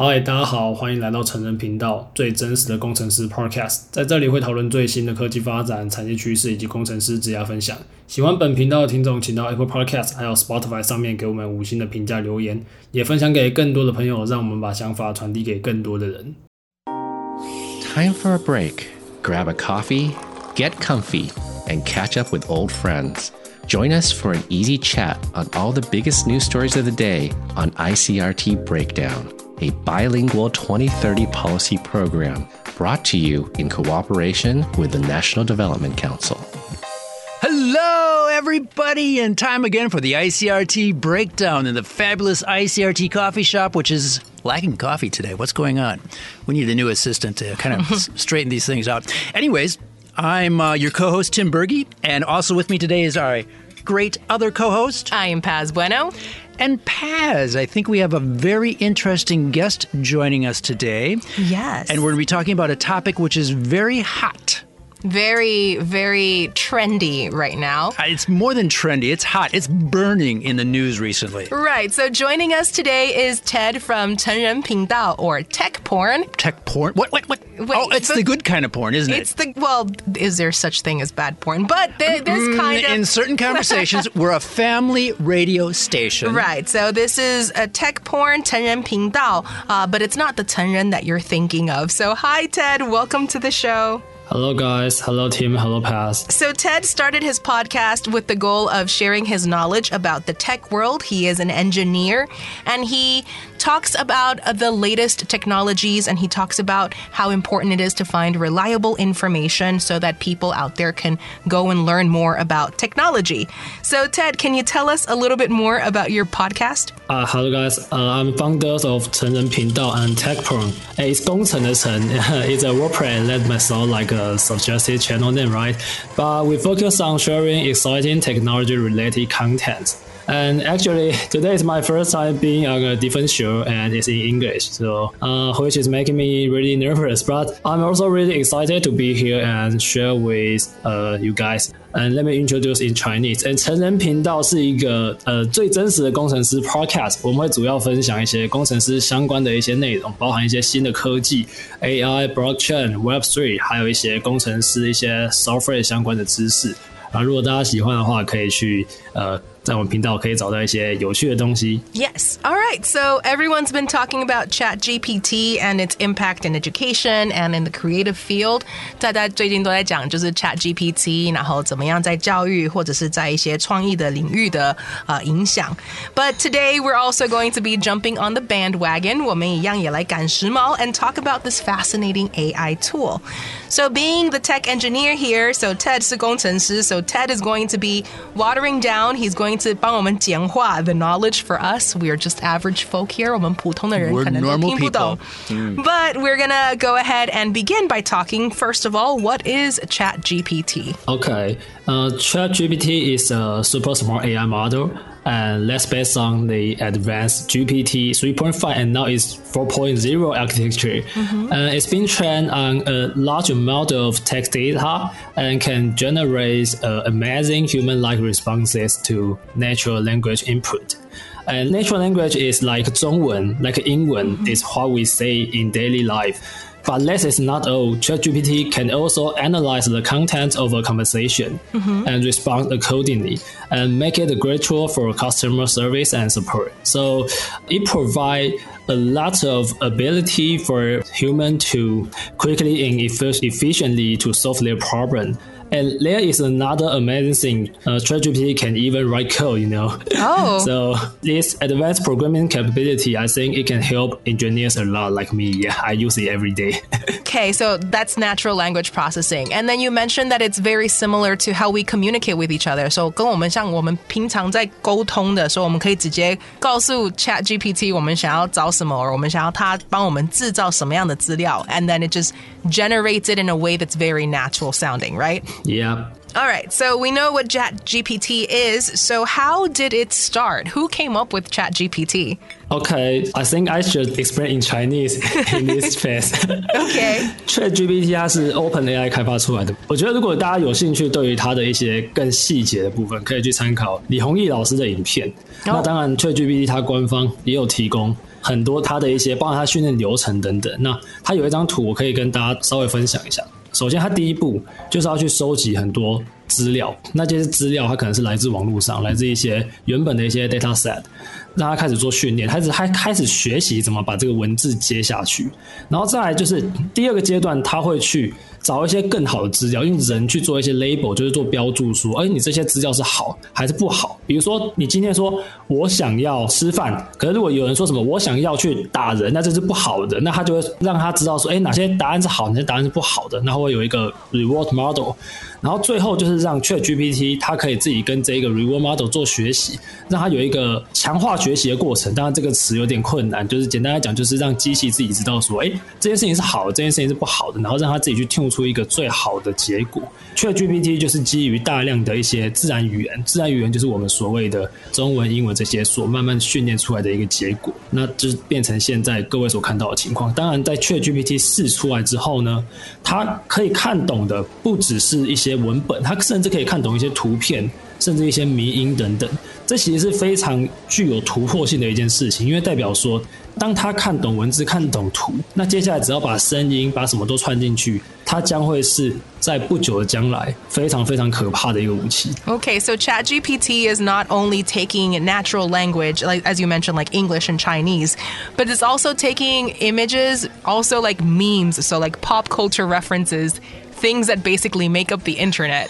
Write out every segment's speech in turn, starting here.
嗨，大家好，欢迎来到程人频道最真实的工程师 Podcast，在这里会讨论最新的科技发展、产业趋势以及工程师职业分享。喜欢本频道的听众，请到 Apple Podcast 还有 Spotify 上面给我们五星的评价留言，也分享给更多的朋友，让我们把想法传递给更多的人。Time for a break. Grab a coffee, get comfy, and catch up with old friends. Join us for an easy chat on all the biggest news stories of the day on ICRT Breakdown a bilingual 2030 policy program brought to you in cooperation with the National Development Council. Hello, everybody, and time again for the ICRT breakdown in the fabulous ICRT coffee shop, which is lacking coffee today. What's going on? We need a new assistant to kind of straighten these things out. Anyways, I'm uh, your co host, Tim Berge, and also with me today is our great other co host. I am Paz Bueno. And Paz, I think we have a very interesting guest joining us today. Yes. And we're going to be talking about a topic which is very hot very, very trendy right now. Uh, it's more than trendy, it's hot. It's burning in the news recently. Right. So joining us today is Ted from 程人频道 or tech porn. Tech porn? What? What? what? Wait, oh, it's the good kind of porn, isn't it? It's the, well, is there such thing as bad porn? But th- mm, this kind of. In certain conversations, we're a family radio station. Right. So this is a tech porn 程人频道, uh, but it's not the 成人 that you're thinking of. So hi, Ted. Welcome to the show. Hello, guys. Hello, team. Hello, Paz. So, Ted started his podcast with the goal of sharing his knowledge about the tech world. He is an engineer and he talks about uh, the latest technologies and he talks about how important it is to find reliable information so that people out there can go and learn more about technology. So, Ted, can you tell us a little bit more about your podcast? Uh, hello, guys. Uh, I'm founder of Chen Pindao and TechPorn. It's Gong Chen It's a WordPress that might sound like a suggested channel name, right? But we focus on sharing exciting technology related content. And actually, today is my first time being on a different show, and it's in English, so uh, which is making me really nervous. But I'm also really excited to be here and share with uh, you guys. And let me introduce in Chinese. And 成人频道是一个呃最真实的工程师 podcast，我们会主要分享一些工程师相关的一些内容，包含一些新的科技、AI、Blockchain、Web3，还有一些工程师一些 software 相关的知识。啊，如果大家喜欢的话，可以去呃。 在我们频道可以找到一些有趣的东西。Yes. All right. So everyone's been talking about ChatGPT and its impact in education and in the creative field. 大家最近都在讲就是 ChatGPT，然后怎么样在教育或者是在一些创意的领域的呃影响。But today we're also going to be jumping on the bandwagon. 我们一样也来赶时髦 and talk about this fascinating AI tool. So being the tech engineer here, so Ted 是工程师, so Ted is going to be watering down. He's going to 帮我们简化 the knowledge for us. We are just average folk here. 我们普通的人可能都听不懂。But we're gonna go ahead and begin by talking first of all, what is ChatGPT? Okay, uh, ChatGPT is a super smart AI model and that's based on the advanced GPT 3.5 and now it's 4.0 architecture. Mm-hmm. Uh, it's been trained on a large amount of text data and can generate uh, amazing human-like responses to natural language input. And natural language is like Zhongwen, like Yingwen, is what we say in daily life. But this is not all. ChatGPT can also analyze the content of a conversation mm-hmm. and respond accordingly and make it a great tool for customer service and support. So it provides a lot of ability for human to quickly and efficiently to solve their problem and there is another amazing thing. Uh, ChatGPT can even write code, you know. Oh. so this advanced programming capability, I think it can help engineers a lot like me. Yeah, I use it every day. okay, so that's natural language processing. And then you mentioned that it's very similar to how we communicate with each other. So 跟我们像我们平常在沟通的时候，我们可以直接告诉 Chat GPT 我们想要找什么，或我们想要它帮我们制造什么样的资料，and then it just generates it in a way that's very natural sounding, right? Yeah. All right, so we know what ChatGPT is. So how did it start? Who came up with ChatGPT? Okay, I think I should explain in Chinese in this phase. okay. ChatGPT 它是 OpenAI 开发出来的。我觉得如果大家有兴趣，对于它的一些更细节的部分，可以去参考李弘毅老师的影片。那当然，ChatGPT 它官方也有提供。 很多它的一些，包括它训练流程等等。那它有一张图，我可以跟大家稍微分享一下。 首先，他第一步就是要去收集很多资料，那这些资料它可能是来自网络上，来自一些原本的一些 data set，让他开始做训练，开始开开始学习怎么把这个文字接下去，然后再来就是第二个阶段，他会去。找一些更好的资料，用人去做一些 label，就是做标注，说，哎，你这些资料是好还是不好？比如说，你今天说我想要吃饭，可是如果有人说什么我想要去打人，那这是不好的，那他就会让他知道说，哎，哪些答案是好，哪些答案是不好的，那会有一个 reward model。然后最后就是让 Chat GPT 它可以自己跟这个 reward model 做学习，让它有一个强化学习的过程。当然这个词有点困难，就是简单来讲，就是让机器自己知道说，哎，这件事情是好，这件事情是不好的，然后让它自己去 tune 出一个最好的结果。Chat GPT 就是基于大量的一些自然语言，自然语言就是我们所谓的中文、英文这些所慢慢训练出来的一个结果，那就变成现在各位所看到的情况。当然，在 Chat GPT 四出来之后呢，它可以看懂的不只是一些文本，它甚至可以看懂一些图片。甚至一些迷音等等，这其实是非常具有突破性的一件事情，因为代表说，当他看懂文字、看懂图，那接下来只要把声音、把什么都串进去，它将会是在不久的将来非常非常可怕的一个武器。Okay, so ChatGPT is not only taking natural language, like as you mentioned, like English and Chinese, but it's also taking images, also like memes, so like pop culture references, things that basically make up the internet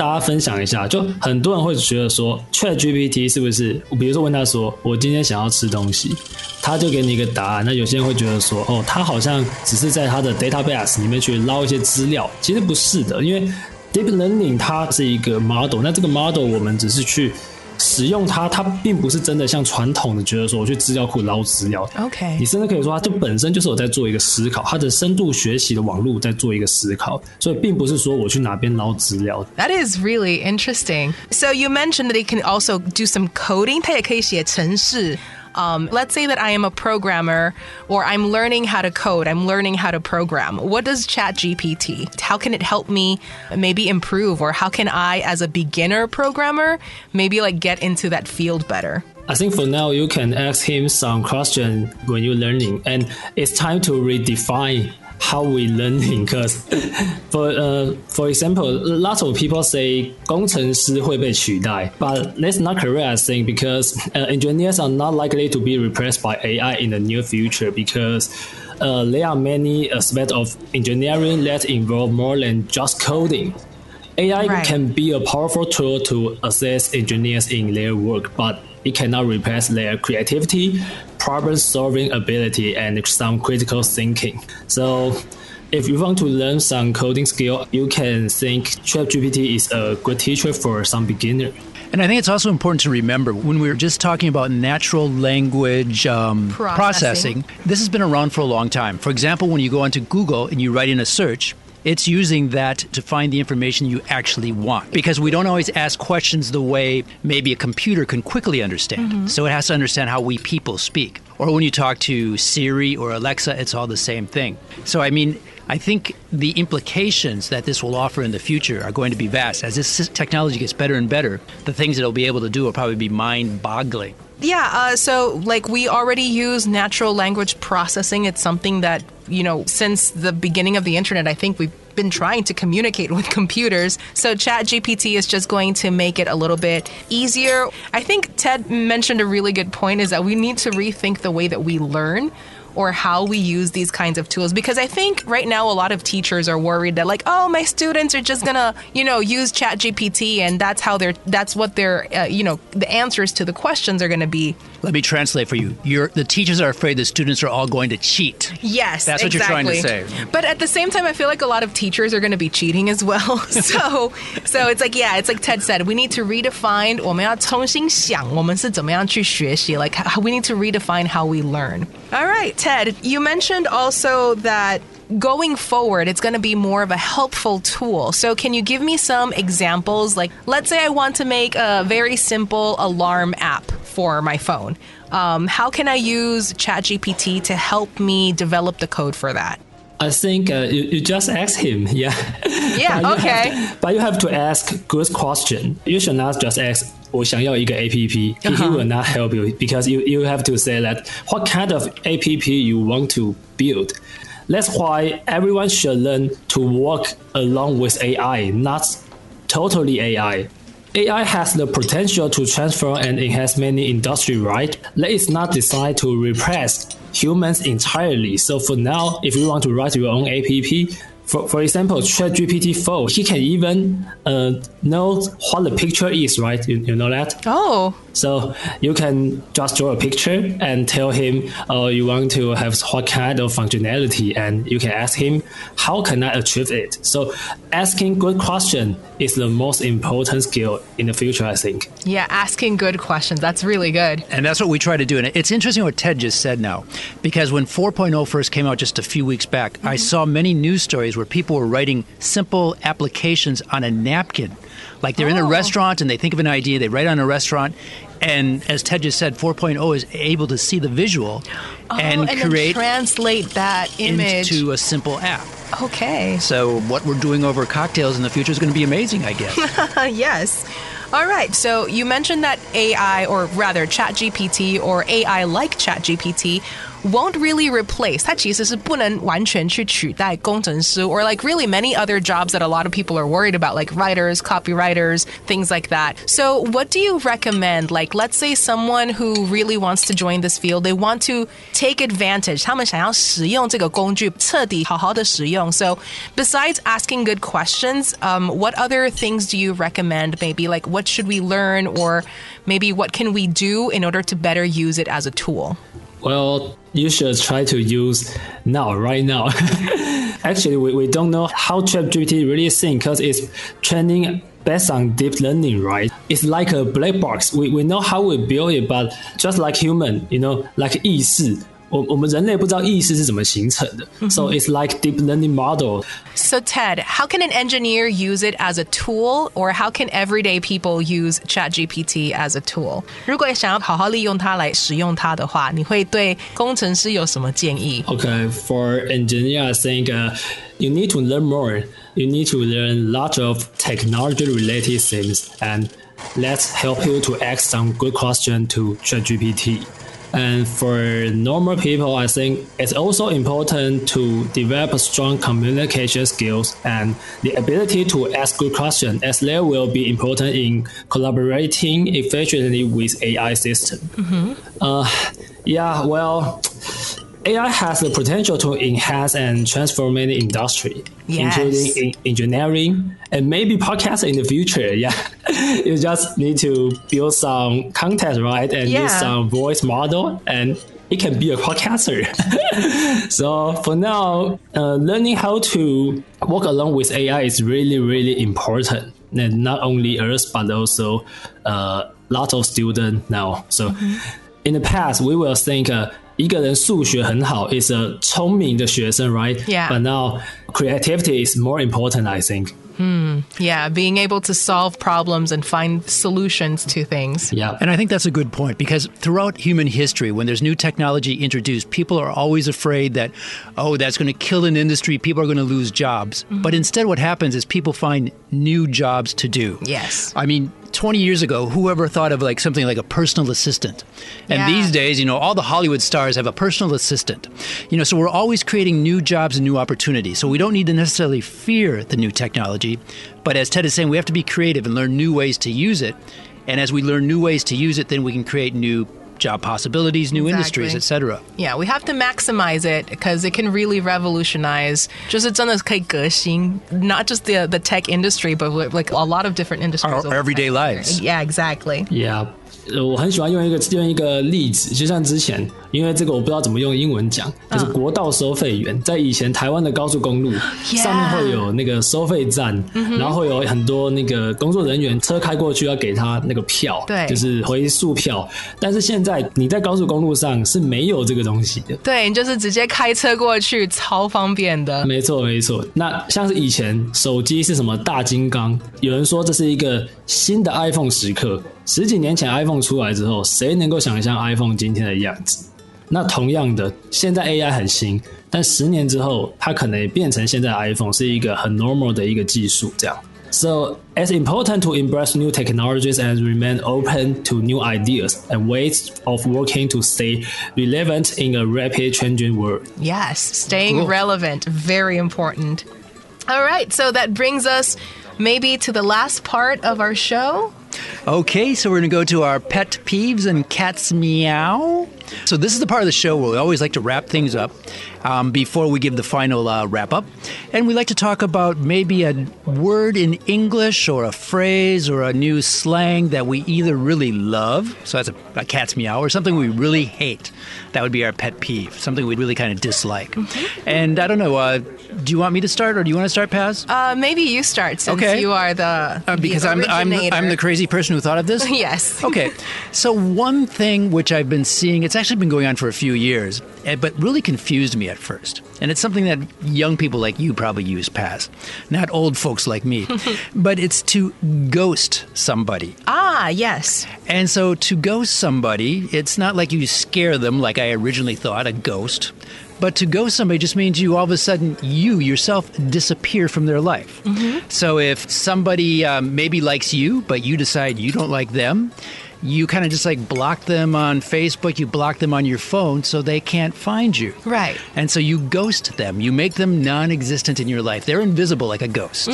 大家分享一下，就很多人会觉得说，Chat GPT 是不是？比如说问他说，我今天想要吃东西，他就给你一个答案。那有些人会觉得说，哦，他好像只是在他的 database 里面去捞一些资料，其实不是的，因为 deep learning 它是一个 model，那这个 model 我们只是去。使用它，它并不是真的像传统的觉得说我去资料库捞资料。OK，你甚至可以说它就本身就是我在做一个思考，它的深度学习的网络在做一个思考，所以并不是说我去哪边捞资料。That is really interesting. So you mentioned that it can also do some coding，它也可以写程式。Um, let's say that I am a programmer or I'm learning how to code, I'm learning how to program. What does ChatGPT? How can it help me maybe improve or how can I as a beginner programmer maybe like get into that field better? I think for now you can ask him some question when you're learning and it's time to redefine how we learning because for uh, for example lots of people say 工程师会被取代 but that's not correct I think because uh, engineers are not likely to be replaced by AI in the near future because uh, there are many aspects of engineering that involve more than just coding. AI right. can be a powerful tool to assist engineers in their work, but it cannot replace their creativity, problem solving ability, and some critical thinking. So, if you want to learn some coding skill, you can think ChatGPT is a good teacher for some beginner. And I think it's also important to remember when we were just talking about natural language um, processing. processing, this has been around for a long time. For example, when you go onto Google and you write in a search, it's using that to find the information you actually want because we don't always ask questions the way maybe a computer can quickly understand. Mm-hmm. So it has to understand how we people speak. Or when you talk to Siri or Alexa, it's all the same thing. So, I mean, I think the implications that this will offer in the future are going to be vast. As this technology gets better and better, the things that it'll be able to do will probably be mind boggling. Yeah, uh, so like we already use natural language processing. It's something that, you know, since the beginning of the internet, I think we've been trying to communicate with computers. So ChatGPT is just going to make it a little bit easier. I think Ted mentioned a really good point is that we need to rethink the way that we learn or how we use these kinds of tools because I think right now a lot of teachers are worried that like oh my students are just gonna you know use chat GPT and that's how they're that's what their uh, you know the answers to the questions are gonna be let me translate for you You're, the teachers are afraid the students are all going to cheat yes that's what exactly. you're trying to say but at the same time I feel like a lot of teachers are going to be cheating as well so so it's like yeah it's like Ted said we need to redefine 我们要重新想我们是怎么样去学习 like we need to redefine how we learn all right Ted, you mentioned also that going forward, it's going to be more of a helpful tool. So, can you give me some examples? Like, let's say I want to make a very simple alarm app for my phone. Um, how can I use ChatGPT to help me develop the code for that? I think uh, you, you just ask him, yeah. Yeah, But okay. to- but you have to ask good question. You should not just ask 我想要一个 APP. He, he Uh-huh. will not help you because you, you have to say that what kind of APP you want to build. That's why everyone should learn to work along with AI, not totally AI. AI has the potential to transform and enhance many industry, right? Let it not decide to replace humans entirely. So for now, if you want to write your own app, for, for example, ChatGPT 4, he can even uh, know what the picture is, right? You, you know that? Oh, So you can just draw a picture and tell him, oh, you want to have what kind of functionality, and you can ask him, how can I achieve it? So asking good question is the most important skill in the future, I think. yeah, asking good questions. That's really good. And that's what we try to do. And it's interesting what Ted just said now, because when 4.0 first came out just a few weeks back, I mm-hmm. saw many news stories where people were writing simple applications on a napkin. Like they're in a Oh. restaurant and they think of an idea, they write on a restaurant. And as Ted just said, 4.0 is able to see the visual and, oh, and create translate that image. into a simple app. okay. So what we're doing over cocktails in the future is going to be amazing, I guess. yes. All right. So you mentioned that AI, or rather ChatGPT, or AI like ChatGPT, won't really replace. 它其实是不能完全去取代工程师 or like really many other jobs that a lot of people are worried about, like writers, copywriters, things like that. So what do you recommend? Like, let's say someone who really wants to join this field, they want to take advantage. 他们想要使用这个工具，彻底好好的使用。So besides asking good questions, um, what other things do you recommend? Maybe like what should we learn, or maybe what can we do in order to better use it as a tool? Well, you should try to use now, right now. Actually, we, we don't know how ChatGPT really thinks because it's training based on deep learning, right? It's like a black box. We, we know how we build it, but just like human, you know, like 意识。我我们人类不知道意识是怎么形成的、so it's like deep learning model. So, Ted, how can an engineer use it as a tool, or how can everyday people use ChatGPT as a tool? 如果想要好好利用它来使用它的话，你会对工程师有什么建议？ Okay, for engineer, I think uh, you need to learn more. You need to learn lots of technology related things, and let's help you to ask some good question to ChatGPT. And for normal people, I think it's also important to develop strong communication skills and the ability to ask good questions, as they will be important in collaborating efficiently with AI system. Uh, yeah, well, AI has the potential to enhance and transform many industry, Yes. including in engineering and maybe podcasting in the future. Yeah, you just need to build some content, right, and Yeah. use some voice model, and it can be a podcaster. so for now, uh, learning how to work along with AI is really, really important. And not only us, but also uh, lot of students now. So in the past, we will think. Uh, 一个人数学很好 is a 聪明的学生，right? Yeah. But now creativity is more important, I think. Yeah, being able to solve problems and find solutions to things. Yeah. And I think that's a good point because throughout human history, when there's new technology introduced, people are always afraid that, oh, that's going to kill an industry, people are going to lose jobs. But instead, what happens is people find new jobs to do. Yes. I mean, 20 years ago, whoever thought of like something like a personal assistant? And Yeah. these days, you know, all the Hollywood stars have a personal assistant. You know, so we're always creating new jobs and new opportunities. So we don't need to necessarily fear the new technology, but as Ted is saying, we have to be creative and learn new ways to use it. And as we learn new ways to use it, then we can create new job possibilities, new industries, Exactly. etc. Yeah, we have to maximize it because it can really revolutionize. 就是真的可以革新, not just the the tech industry, but like a lot of different industries. Our over everyday time. lives. Yeah, exactly. Yeah. 呃，我很喜欢用一个用一个例子，就像之前， 因为这个我不知道怎么用英文讲，就是国道收费员，在以前台湾的高速公路上面会有那个收费站，然后会有很多那个工作人员车开过去要给他那个票，对就是回数票。但是现在你在高速公路上是没有这个东西的。对，你就是直接开车过去，超方便的。没错，没错。那像是以前手机是什么大金刚，有人说这是一个新的 iPhone 时刻。十几年前 iPhone 出来之后，谁能够想象 iPhone 今天的样子？那同样的，现在 AI 很新，但十年之后，它可能也变成现在的 iPhone 是一个很 normal 的一个技术，这样。So, it's important to embrace new technologies and remain open to new ideas and ways of working to stay relevant in a rapid changing world. Yes, staying Cool. relevant, very important. All right, so that brings us maybe to the last part of our show. Okay, so we're going to go to our pet peeves and cats meow. So this is the part of the show where we always like to wrap things up um, before we give the final uh, wrap up, and we like to talk about maybe a word in English or a phrase or a new slang that we either really love. So that's a, a cat's meow, or something we really hate. That would be our pet peeve, something we'd really kind of dislike. And I don't know. Uh, do you want me to start, or do you want to start, Paz? Uh, maybe you start since Okay. you are the, Uh, because the I'm, I'm, originator. I'm the crazy person who thought of this? Yes. okay. So, one thing which I've been seeing, it's actually been going on for a few years, eh, but really confused me at first. And it's something that young people like you probably use past, not old folks like me. but it's to ghost somebody. Ah, yes. And so to ghost somebody, it's not like you scare them like I originally thought, a ghost. But to ghost somebody just means you all of a sudden, you yourself disappear from their life. So if somebody um, maybe likes you, but you decide you don't like them, you kind of just like block them on Facebook, you block them on your phone so they can't find you. Right. And so you ghost them. You make them non existent in your life. They're invisible like a ghost.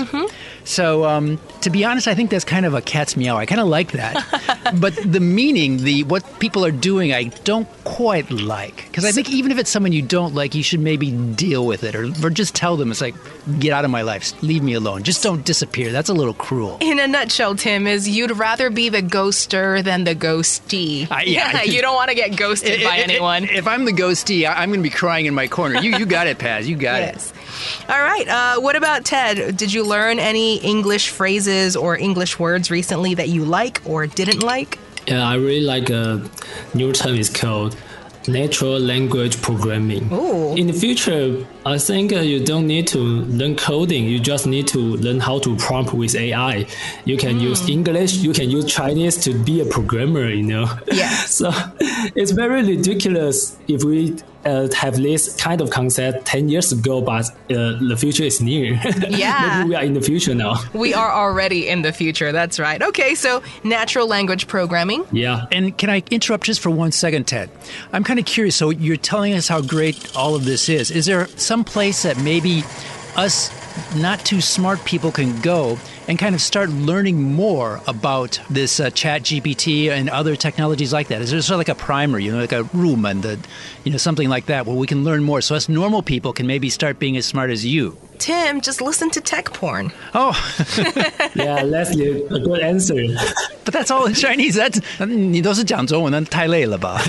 So, um, to be honest, I think that's kind of a cat's meow. I kind of like that. but the meaning, the what people are doing, I don't quite like. Because I think even if it's someone you don't like, you should maybe deal with it or, or just tell them, it's like, get out of my life. Leave me alone. Just don't disappear. That's a little cruel. In a nutshell, Tim, is you'd rather be the ghoster than the ghosty. Uh, yeah. you don't want to get ghosted by anyone. If I'm the ghosty, I'm going to be crying in my corner. You, you got it, Paz. You got it. All right. Uh, what about Ted? Did you learn any English phrases or English words recently that you like or didn't like? Yeah, I really like a new term is called natural language programming. Ooh. In the future, I think uh, you don't need to learn coding. You just need to learn how to prompt with AI. You can use English. You can use Chinese to be a programmer. You know. Yes. so it's very ridiculous if we. Uh, have this kind of concept 10 years ago, but uh, the future is near. Yeah. Maybe we are in the future now. We are already in the future. That's right. Okay, so natural language programming. Yeah. And can I interrupt just for one second, Ted? I'm kind of curious. So you're telling us how great all of this is. Is there some place that maybe us not too smart people can go and kind of start learning more about this uh, Chat GPT and other technologies like that? Is there sort of like a primer, you know, like a Rumen, the, you know, something like that, where we can learn more, so us normal people can maybe start being as smart as you? Tim, just listen to tech porn. Oh, Yeah, Leslie, a good answer. but that's all in Chinese. That's 你都是讲中文，那太累了吧？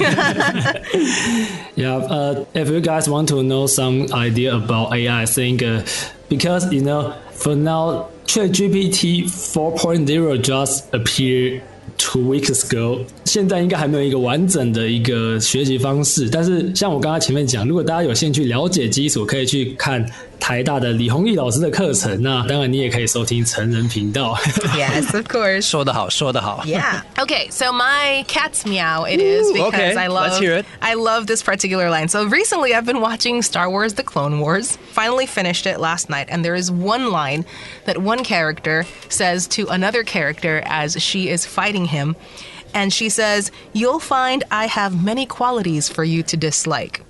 Yeah, uh, if you guys want to know some idea about AI, I think uh, because you know, for now, ChatGPT 4.0 just appeared two weeks ago，现在应该还没有一个完整的一个学习方式。但是像我刚刚前面讲，如果大家有兴趣了解基础，可以去看 台大的李宏毅老师的课程。那当然，你也可以收听程人频道。yes, of course。说得好，说得好。Yeah. Okay, so my cat's meow it is because okay, I love. Let's hear it. I love this particular line. So recently, I've been watching Star Wars: The Clone Wars. Finally finished it last night, and there is one line that one character says to another character as she is fighting him. And she says, You'll find I have many qualities for you to dislike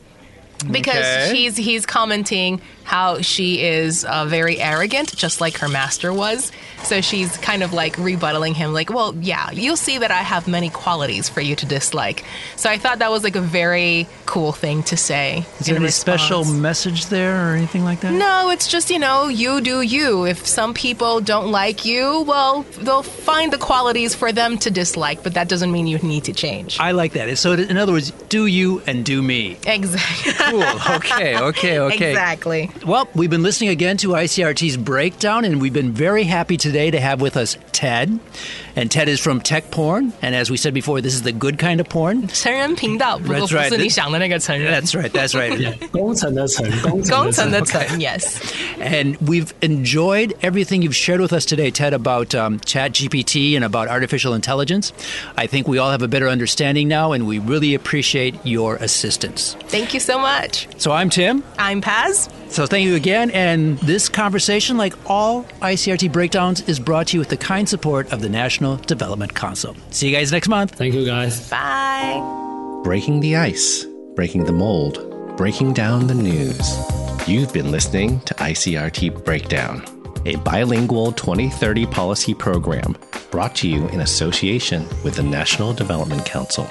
because okay. he's he's commenting how she is uh, very arrogant, just like her master was. So she's kind of like rebuttaling him, like, well, yeah, you'll see that I have many qualities for you to dislike. So I thought that was like a very cool thing to say. Is there in any special message there or anything like that? No, it's just, you know, you do you. If some people don't like you, well, they'll find the qualities for them to dislike, but that doesn't mean you need to change. I like that. So, in other words, do you and do me. Exactly. Cool. Okay, okay, okay. Exactly. Well, we've been listening again to ICRT's breakdown, and we've been very happy today to have with us Ted. And Ted is from tech porn. And as we said before, this is the good kind of porn. 程人频道，不过不是你想的那个成人。That's right. That's right. 工程的程，工程的程。Yes. And we've enjoyed everything you've shared with us today, Ted, about um, Chat GPT and about artificial intelligence. I think we all have a better understanding now, and we really appreciate your assistance. Thank you so much. So I'm Tim. I'm Paz. So thank you again. And this conversation, like all ICRT breakdowns, is brought to you with the kind support of the National. Development Council. See you guys next month. Thank you guys. Bye. Breaking the ice, breaking the mold, breaking down the news. You've been listening to ICRT Breakdown, a bilingual 2030 policy program brought to you in association with the National Development Council.